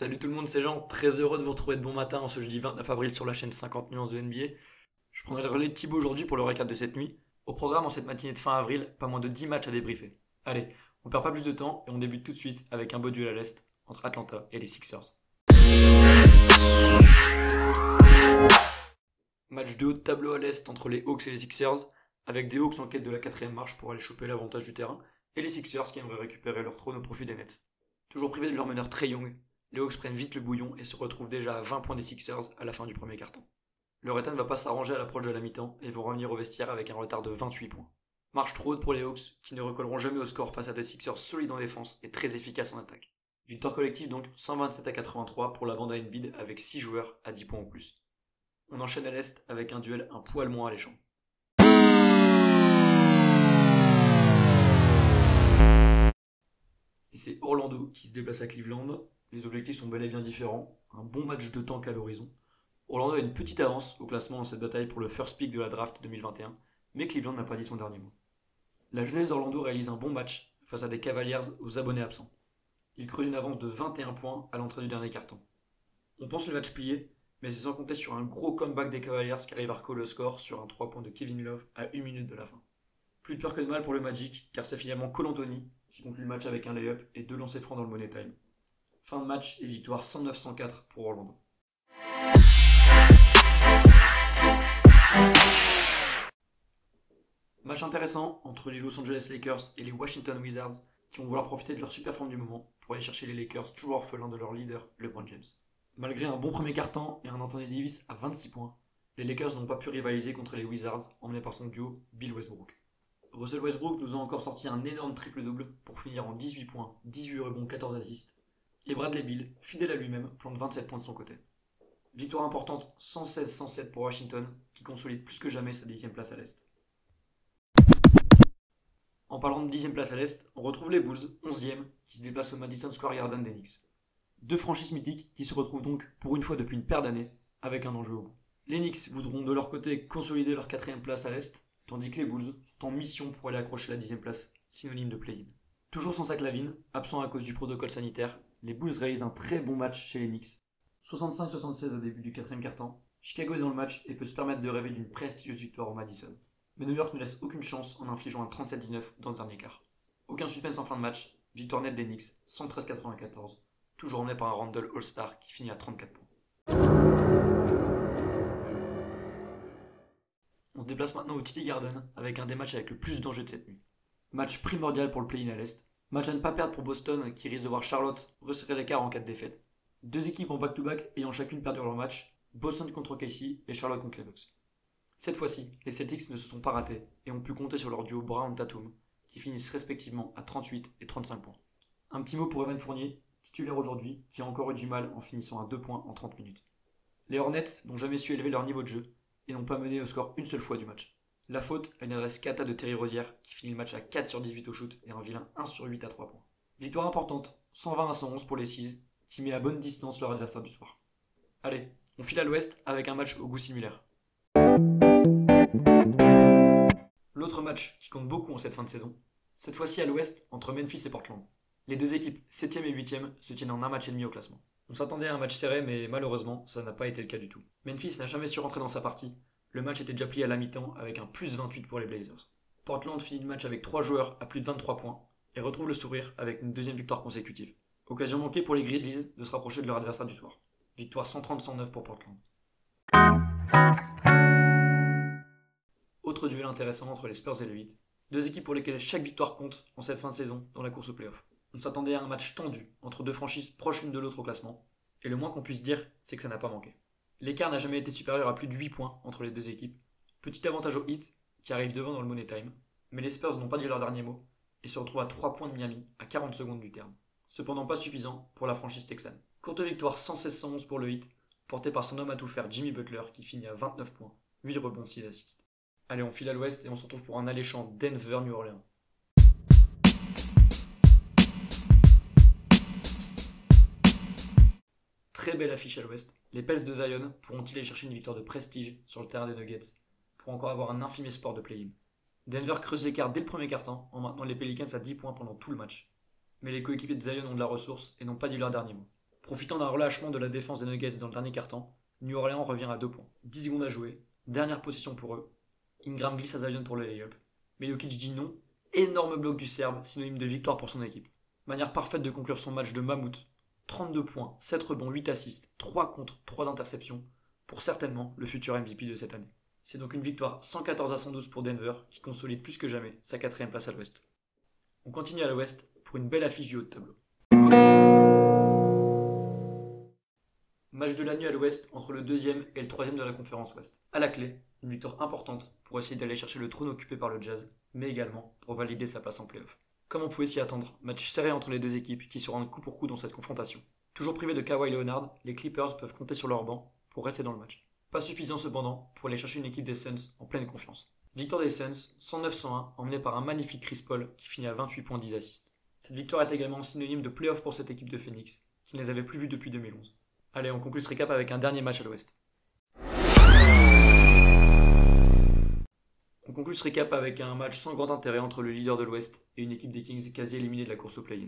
Salut tout le monde, c'est Jean, très heureux de vous retrouver de bon matin en ce jeudi 29 avril sur la chaîne 50 nuances de NBA. Je prendrai le relais de Thibaut aujourd'hui pour le récap de cette nuit. Au programme en cette matinée de fin avril, pas moins de 10 matchs à débriefer. Allez, on perd pas plus de temps et on débute tout de suite avec un beau duel à l'Est entre Atlanta et les Sixers. Match de haut de tableau à l'Est entre les Hawks et les Sixers, avec des Hawks en quête de la quatrième marche pour aller choper l'avantage du terrain, et les Sixers qui aimeraient récupérer leur trône au profit des Nets. Toujours privés de leur meneur très young, les Hawks prennent vite le bouillon et se retrouvent déjà à 20 points des Sixers à la fin du premier quart-temps. Le état ne va pas s'arranger à l'approche de la mi-temps et vont revenir au vestiaire avec un retard de 28 points. Marche trop haute pour les Hawks qui ne recolleront jamais au score face à des Sixers solides en défense et très efficaces en attaque. Victoire collective donc 127 à 83 pour la bande à Embiid avec 6 joueurs à 10 points en plus. On enchaîne à l'Est avec un duel un poil moins alléchant. Et c'est Orlando qui se déplace à Cleveland. Les objectifs sont bel et bien différents. Un bon match de tank à l'horizon. Orlando a une petite avance au classement dans cette bataille pour le first pick de la draft 2021, mais Cleveland n'a pas dit son dernier mot. La jeunesse d'Orlando réalise un bon match face à des Cavaliers aux abonnés absents. Ils creusent une avance de 21 points à l'entrée du dernier carton. On pense le match plié, mais c'est sans compter sur un gros comeback des Cavaliers qui arrive à recoller le score sur un 3 points de Kevin Love à 1 minute de la fin. Plus de peur que de mal pour le Magic, car c'est finalement Colantoni qui conclut le match avec un layup et deux lancers francs dans le Money Time. Fin de match et victoire 109-104 pour Orlando. Match intéressant entre les Los Angeles Lakers et les Washington Wizards qui vont vouloir profiter de leur super forme du moment pour aller chercher les Lakers toujours orphelins de leur leader, LeBron James. Malgré un bon premier quart-temps et un Anthony Davis à 26 points, les Lakers n'ont pas pu rivaliser contre les Wizards emmenés par son duo Bill Westbrook. Russell Westbrook nous a encore sorti un énorme triple-double pour finir en 18 points, 18 rebonds, 14 assists. Et Bradley Bill, fidèle à lui-même, plante 27 points de son côté. Victoire importante 116-107 pour Washington, qui consolide plus que jamais sa dixième place à l'Est. En parlant de dixième place à l'Est, on retrouve les Bulls, 11e, qui se déplacent au Madison Square Garden d'Enix. Deux franchises mythiques qui se retrouvent donc, pour une fois depuis une paire d'années, avec un enjeu au bout. Les Knicks voudront de leur côté consolider leur quatrième place à l'Est, tandis que les Bulls sont en mission pour aller accrocher la dixième place, synonyme de play-in. Toujours sans sac Lavine, absent à cause du protocole sanitaire, les Bulls réalisent un très bon match chez les Knicks. 65-76 au début du quatrième quart-temps, Chicago est dans le match et peut se permettre de rêver d'une prestigieuse victoire au Madison. Mais New York ne laisse aucune chance en infligeant un 37-19 dans le dernier quart. Aucun suspense en fin de match, victoire nette des Knicks, 113-94, toujours emmené par un Randall All-Star qui finit à 34 points. On se déplace maintenant au TD Garden avec un des matchs avec le plus d'enjeux de cette nuit. Match primordial pour le play-in à l'Est, Match à ne pas perdre pour Boston qui risque de voir Charlotte resserrer l'écart en cas de défaite. Deux équipes en back-to-back ayant chacune perdu leur match, Boston contre Casey et Charlotte contre les Bucks. Cette fois-ci, les Celtics ne se sont pas ratés et ont pu compter sur leur duo Brown-Tatum qui finissent respectivement à 38 et 35 points. Un petit mot pour Evan Fournier, titulaire aujourd'hui, qui a encore eu du mal en finissant à 2 points en 30 minutes. Les Hornets n'ont jamais su élever leur niveau de jeu et n'ont pas mené au score une seule fois du match. La faute à une adresse kata de Terry Rosière qui finit le match à 4 sur 18 au shoot et un vilain 1 sur 8 à 3 points. Victoire importante, 120 à 111 pour les 6 qui met à bonne distance leur adversaire du soir. Allez, on file à l'ouest avec un match au goût similaire. L'autre match qui compte beaucoup en cette fin de saison, cette fois-ci à l'ouest entre Memphis et Portland. Les deux équipes 7ème et 8ème se tiennent en un match et demi au classement. On s'attendait à un match serré mais malheureusement ça n'a pas été le cas du tout. Memphis n'a jamais su rentrer dans sa partie le match était déjà plié à la mi-temps avec un plus 28 pour les Blazers. Portland finit le match avec 3 joueurs à plus de 23 points et retrouve le sourire avec une deuxième victoire consécutive. Occasion manquée pour les Grizzlies de se rapprocher de leur adversaire du soir. Victoire 130-109 pour Portland. Autre duel intéressant entre les Spurs et le Heat. Deux équipes pour lesquelles chaque victoire compte en cette fin de saison dans la course au playoff. On s'attendait à un match tendu entre deux franchises proches l'une de l'autre au classement, et le moins qu'on puisse dire, c'est que ça n'a pas manqué. L'écart n'a jamais été supérieur à plus de 8 points entre les deux équipes. Petit avantage au hit, qui arrive devant dans le Money Time. Mais les Spurs n'ont pas dit leur dernier mot et se retrouvent à 3 points de Miami à 40 secondes du terme. Cependant pas suffisant pour la franchise texane. Courte victoire 116-111 pour le hit, porté par son homme à tout faire Jimmy Butler qui finit à 29 points, 8 rebonds, 6 assists. Allez, on file à l'ouest et on se retrouve pour un alléchant Denver-New Orleans. Très belle affiche à l'ouest. Les Pels de Zion pourront-ils aller chercher une victoire de prestige sur le terrain des Nuggets pour encore avoir un infime espoir de play-in? Denver creuse l'écart dès le premier quart-temps en maintenant les Pelicans à 10 points pendant tout le match. Mais les coéquipiers de Zion ont de la ressource et n'ont pas dit leur dernier mot. Profitant d'un relâchement de la défense des Nuggets dans le dernier quart-temps, New Orleans revient à 2 points. 10 secondes à jouer, dernière possession pour eux. Ingram glisse à Zion pour le lay-up. Mais Jokic dit non. Énorme bloc du Serbe, synonyme de victoire pour son équipe. Manière parfaite de conclure son match de mammouth. 32 points, 7 rebonds, 8 assists, 3 contre, 3 interceptions. Pour certainement le futur MVP de cette année. C'est donc une victoire 114 à 112 pour Denver qui consolide plus que jamais sa quatrième place à l'ouest. On continue à l'ouest pour une belle affiche du haut de tableau. Match de la nuit à l'ouest entre le deuxième et le troisième de la conférence ouest. À la clé, une victoire importante pour essayer d'aller chercher le trône occupé par le Jazz, mais également pour valider sa place en playoff. Comme on pouvait s'y attendre, match serré entre les deux équipes qui se rendent coup pour coup dans cette confrontation. Toujours privés de Kawhi Leonard, les Clippers peuvent compter sur leur banc pour rester dans le match. Pas suffisant cependant pour aller chercher une équipe des Suns en pleine confiance. Victoire des Suns, 109-101, emmenée par un magnifique Chris Paul qui finit à 28 points 10 assists. Cette victoire est également synonyme de playoff pour cette équipe de Phoenix, qui ne les avait plus vus depuis 2011. Allez, on conclut ce récap avec un dernier match à l'ouest. On conclut ce récap avec un match sans grand intérêt entre le leader de l'ouest et une équipe des Kings quasi éliminée de la course au play-in.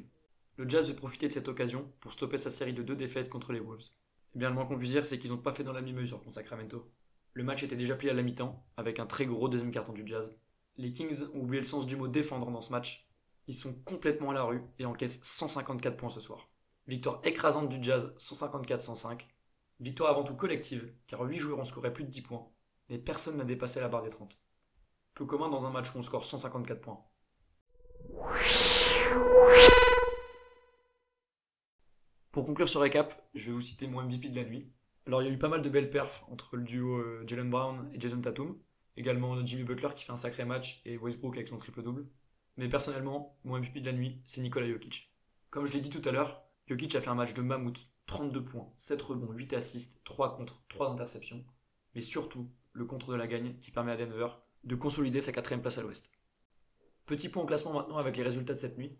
Le Jazz veut profiter de cette occasion pour stopper sa série de deux défaites contre les Wolves. Eh bien, le moins qu'on puisse dire, c'est qu'ils n'ont pas fait dans la demi-mesure contre Sacramento. Le match était déjà plié à la mi-temps, avec un très gros deuxième carton du Jazz. Les Kings ont oublié le sens du mot défendre dans ce match. Ils sont complètement à la rue et encaissent 154 points ce soir. Victoire écrasante du Jazz, 154-105. Victoire avant tout collective, car 8 joueurs ont scoré plus de 10 points, mais personne n'a dépassé la barre des 30. Peu commun dans un match où on score 154 points. Pour conclure ce récap, je vais vous citer mon MVP de la nuit. Alors il y a eu pas mal de belles perfs entre le duo euh, Jalen Brown et Jason Tatum, également Jimmy Butler qui fait un sacré match et Westbrook avec son triple-double. Mais personnellement, mon MVP de la nuit, c'est Nikola Jokic. Comme je l'ai dit tout à l'heure, Jokic a fait un match de mammouth, 32 points, 7 rebonds, 8 assists, 3 contre, 3 interceptions, mais surtout le contre de la gagne qui permet à Denver de consolider sa quatrième place à l'ouest. Petit point au classement maintenant avec les résultats de cette nuit.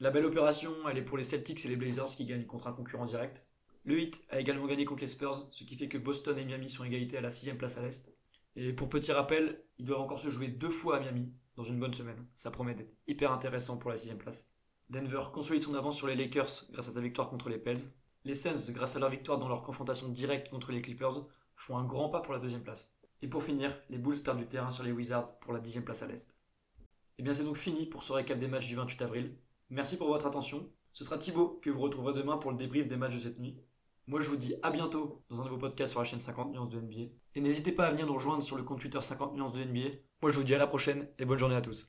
La belle opération, elle est pour les Celtics et les Blazers qui gagnent contre un concurrent direct. Le Heat a également gagné contre les Spurs, ce qui fait que Boston et Miami sont égalité à la sixième place à l'Est. Et pour petit rappel, ils doivent encore se jouer deux fois à Miami dans une bonne semaine. Ça promet d'être hyper intéressant pour la sixième place. Denver consolide son avance sur les Lakers grâce à sa victoire contre les Pels. Les Suns, grâce à leur victoire dans leur confrontation directe contre les Clippers, font un grand pas pour la deuxième place. Et pour finir, les Bulls perdent du terrain sur les Wizards pour la dixième place à l'Est. Et bien c'est donc fini pour ce récap des matchs du 28 avril. Merci pour votre attention. Ce sera Thibaut que vous retrouverez demain pour le débrief des matchs de cette nuit. Moi je vous dis à bientôt dans un nouveau podcast sur la chaîne 50 nuances de NBA. Et n'hésitez pas à venir nous rejoindre sur le compte Twitter 50 nuances de NBA. Moi je vous dis à la prochaine et bonne journée à tous.